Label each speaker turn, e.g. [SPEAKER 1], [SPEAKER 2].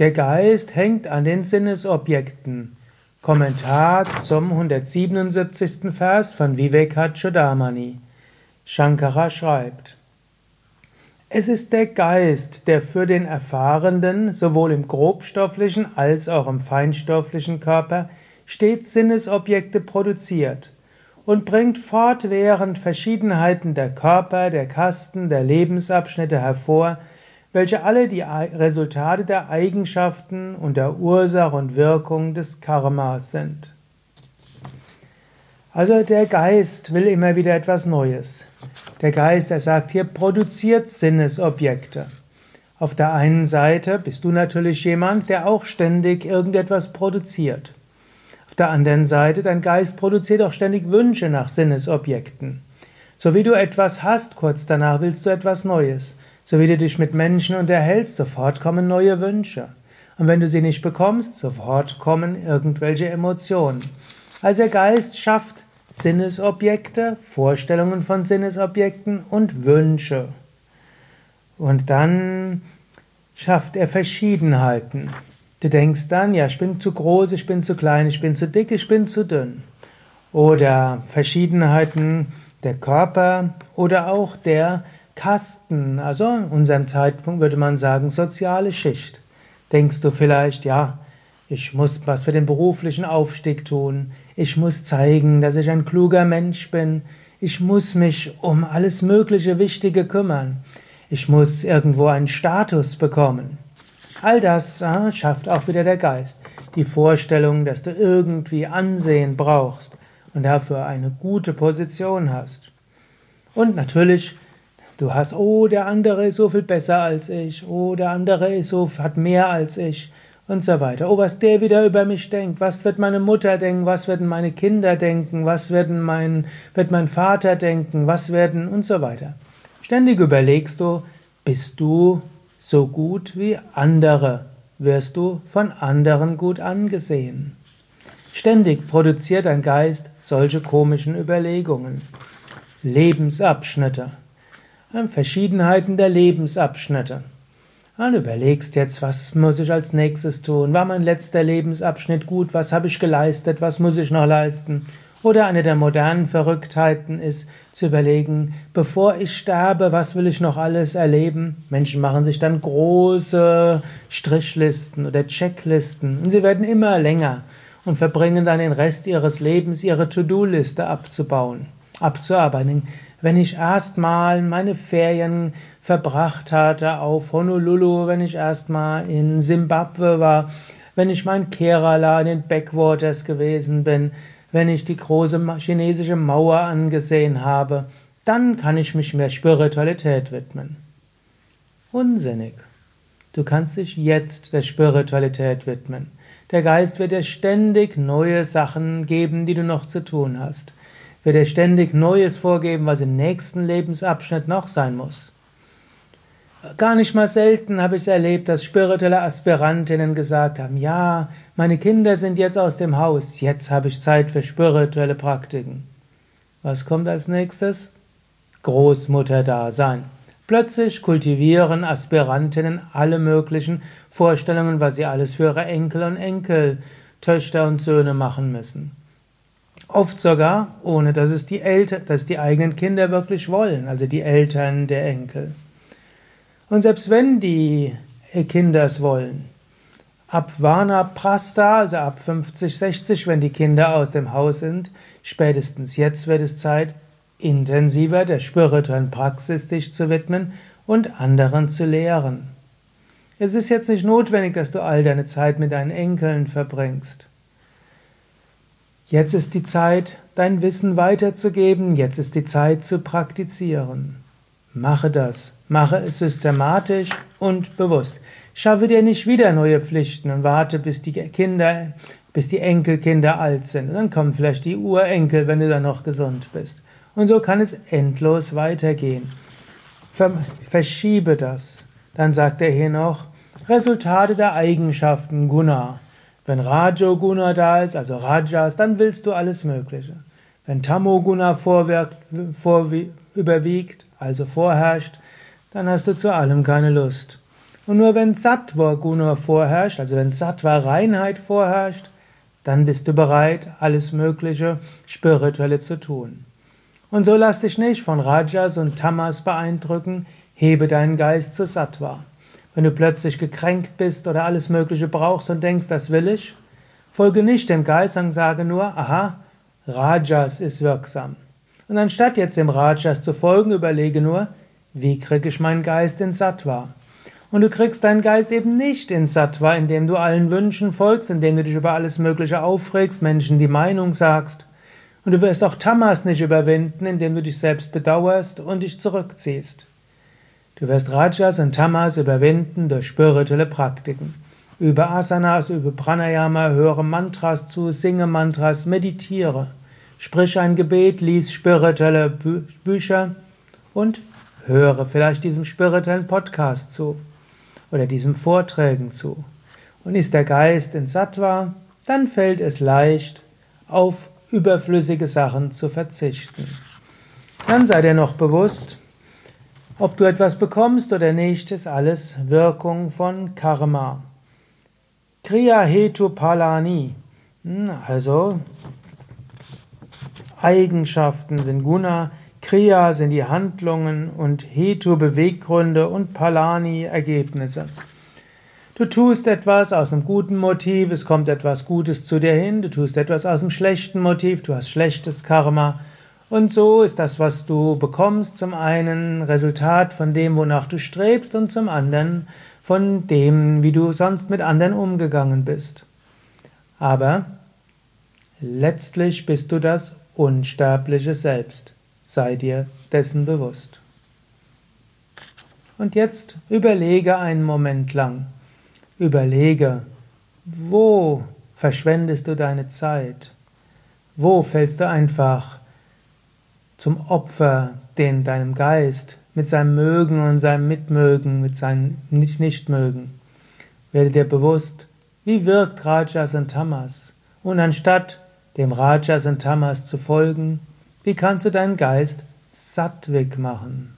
[SPEAKER 1] Der Geist hängt an den Sinnesobjekten. Kommentar zum 177. Vers von Vivekachudamani. Shankara schreibt, es ist der Geist, der für den Erfahrenden sowohl im grobstofflichen als auch im feinstofflichen Körper stets Sinnesobjekte produziert und bringt fortwährend Verschiedenheiten der Körper, der Kasten, der Lebensabschnitte hervor, welche alle die Resultate der Eigenschaften und der Ursache und Wirkung des Karmas sind. Also der Geist will immer wieder etwas Neues. Der Geist, er sagt hier, produziert Sinnesobjekte. Auf der einen Seite bist du natürlich jemand, der auch ständig irgendetwas produziert. Auf der anderen Seite, dein Geist produziert auch ständig Wünsche nach Sinnesobjekten. So wie du etwas hast, kurz danach willst du etwas Neues. So wie du dich mit Menschen unterhältst, sofort kommen neue Wünsche. Und wenn du sie nicht bekommst, sofort kommen irgendwelche Emotionen. Also der Geist schafft Sinnesobjekte, Vorstellungen von Sinnesobjekten und Wünsche. Und dann schafft er Verschiedenheiten. Du denkst dann, ja, ich bin zu groß, ich bin zu klein, ich bin zu dick, ich bin zu dünn. Oder Verschiedenheiten der Körper oder auch der Kasten, also in unserem Zeitpunkt würde man sagen soziale Schicht. Denkst du vielleicht, ja, ich muss was für den beruflichen Aufstieg tun, ich muss zeigen, dass ich ein kluger Mensch bin, ich muss mich um alles mögliche Wichtige kümmern, ich muss irgendwo einen Status bekommen. All das äh, schafft auch wieder der Geist. Die Vorstellung, dass du irgendwie Ansehen brauchst und dafür eine gute Position hast. Und natürlich Du hast, oh, der andere ist so viel besser als ich, oh, der andere ist so, hat mehr als ich und so weiter. Oh, was der wieder über mich denkt, was wird meine Mutter denken, was werden meine Kinder denken, was werden mein, wird mein Vater denken, was werden und so weiter. Ständig überlegst du, bist du so gut wie andere, wirst du von anderen gut angesehen. Ständig produziert dein Geist solche komischen Überlegungen. Lebensabschnitte. Verschiedenheiten der Lebensabschnitte. Und überlegst jetzt, was muss ich als nächstes tun? War mein letzter Lebensabschnitt gut? Was habe ich geleistet? Was muss ich noch leisten? Oder eine der modernen Verrücktheiten ist zu überlegen, bevor ich sterbe, was will ich noch alles erleben? Menschen machen sich dann große Strichlisten oder Checklisten und sie werden immer länger und verbringen dann den Rest ihres Lebens, ihre To-Do-Liste abzubauen, abzuarbeiten. Wenn ich erstmal meine Ferien verbracht hatte auf Honolulu, wenn ich erstmal in Simbabwe war, wenn ich mein Kerala in den Backwaters gewesen bin, wenn ich die große chinesische Mauer angesehen habe, dann kann ich mich mehr Spiritualität widmen. Unsinnig. Du kannst dich jetzt der Spiritualität widmen. Der Geist wird dir ständig neue Sachen geben, die du noch zu tun hast wird er ständig Neues vorgeben, was im nächsten Lebensabschnitt noch sein muss. Gar nicht mal selten habe ich es erlebt, dass spirituelle Aspirantinnen gesagt haben, ja, meine Kinder sind jetzt aus dem Haus, jetzt habe ich Zeit für spirituelle Praktiken. Was kommt als nächstes? Großmutter-Dasein. Plötzlich kultivieren Aspirantinnen alle möglichen Vorstellungen, was sie alles für ihre Enkel und Enkeltöchter und Söhne machen müssen. Oft sogar, ohne dass es die Eltern, dass die eigenen Kinder wirklich wollen, also die Eltern der Enkel. Und selbst wenn die Kinder es wollen, ab Vana Prasta, also ab 50, 60, wenn die Kinder aus dem Haus sind, spätestens jetzt wird es Zeit, intensiver der spirituellen Praxis dich zu widmen und anderen zu lehren. Es ist jetzt nicht notwendig, dass du all deine Zeit mit deinen Enkeln verbringst. Jetzt ist die Zeit, dein Wissen weiterzugeben, jetzt ist die Zeit zu praktizieren. Mache das, mache es systematisch und bewusst. Schaffe dir nicht wieder neue Pflichten und warte, bis die Kinder, bis die Enkelkinder alt sind. Und dann kommen vielleicht die Urenkel, wenn du dann noch gesund bist. Und so kann es endlos weitergehen. Verschiebe das. Dann sagt er hier noch, Resultate der Eigenschaften Guna. Wenn Rajoguna da ist, also Rajas, dann willst du alles Mögliche. Wenn Tamoguna vorwirkt, vor, überwiegt, also vorherrscht, dann hast du zu allem keine Lust. Und nur wenn Sattva Guna vorherrscht, also wenn Sattva Reinheit vorherrscht, dann bist du bereit, alles Mögliche Spirituelle zu tun. Und so lass dich nicht von Rajas und Tamas beeindrucken, hebe deinen Geist zu Sattva. Wenn du plötzlich gekränkt bist oder alles Mögliche brauchst und denkst, das will ich, folge nicht dem Geist, sondern sage nur, aha, Rajas ist wirksam. Und anstatt jetzt dem Rajas zu folgen, überlege nur, wie kriege ich meinen Geist in Sattva? Und du kriegst deinen Geist eben nicht in Sattva, indem du allen Wünschen folgst, indem du dich über alles Mögliche aufregst, Menschen die Meinung sagst. Und du wirst auch Tamas nicht überwinden, indem du dich selbst bedauerst und dich zurückziehst. Du wirst Rajas und Tamas überwinden durch spirituelle Praktiken. Über Asanas, über Pranayama, höre Mantras zu, singe Mantras, meditiere. Sprich ein Gebet, lies spirituelle Bü Bücher und höre vielleicht diesem spirituellen Podcast zu oder diesen Vorträgen zu. Und ist der Geist in Sattva, dann fällt es leicht, auf überflüssige Sachen zu verzichten. Dann sei dir noch bewusst, ob du etwas bekommst oder nicht, ist alles Wirkung von Karma. Kriya Hetu Palani, hm, also Eigenschaften sind Guna, Kriya sind die Handlungen und Hetu Beweggründe und Palani Ergebnisse. Du tust etwas aus einem guten Motiv, es kommt etwas Gutes zu dir hin, du tust etwas aus einem schlechten Motiv, du hast schlechtes Karma. Und so ist das, was du bekommst, zum einen Resultat von dem, wonach du strebst, und zum anderen von dem, wie du sonst mit anderen umgegangen bist. Aber letztlich bist du das unsterbliche Selbst. Sei dir dessen bewusst. Und jetzt überlege einen Moment lang. Überlege, wo verschwendest du deine Zeit? Wo fällst du einfach zum Opfer den deinem Geist mit seinem Mögen und seinem Mitmögen, mit seinem Nicht-Nichtmögen? Werde dir bewusst, wie wirkt Rajas und Tamas? Und anstatt dem Rajas und Tamas zu folgen, wie kannst du deinen Geist sattwig machen?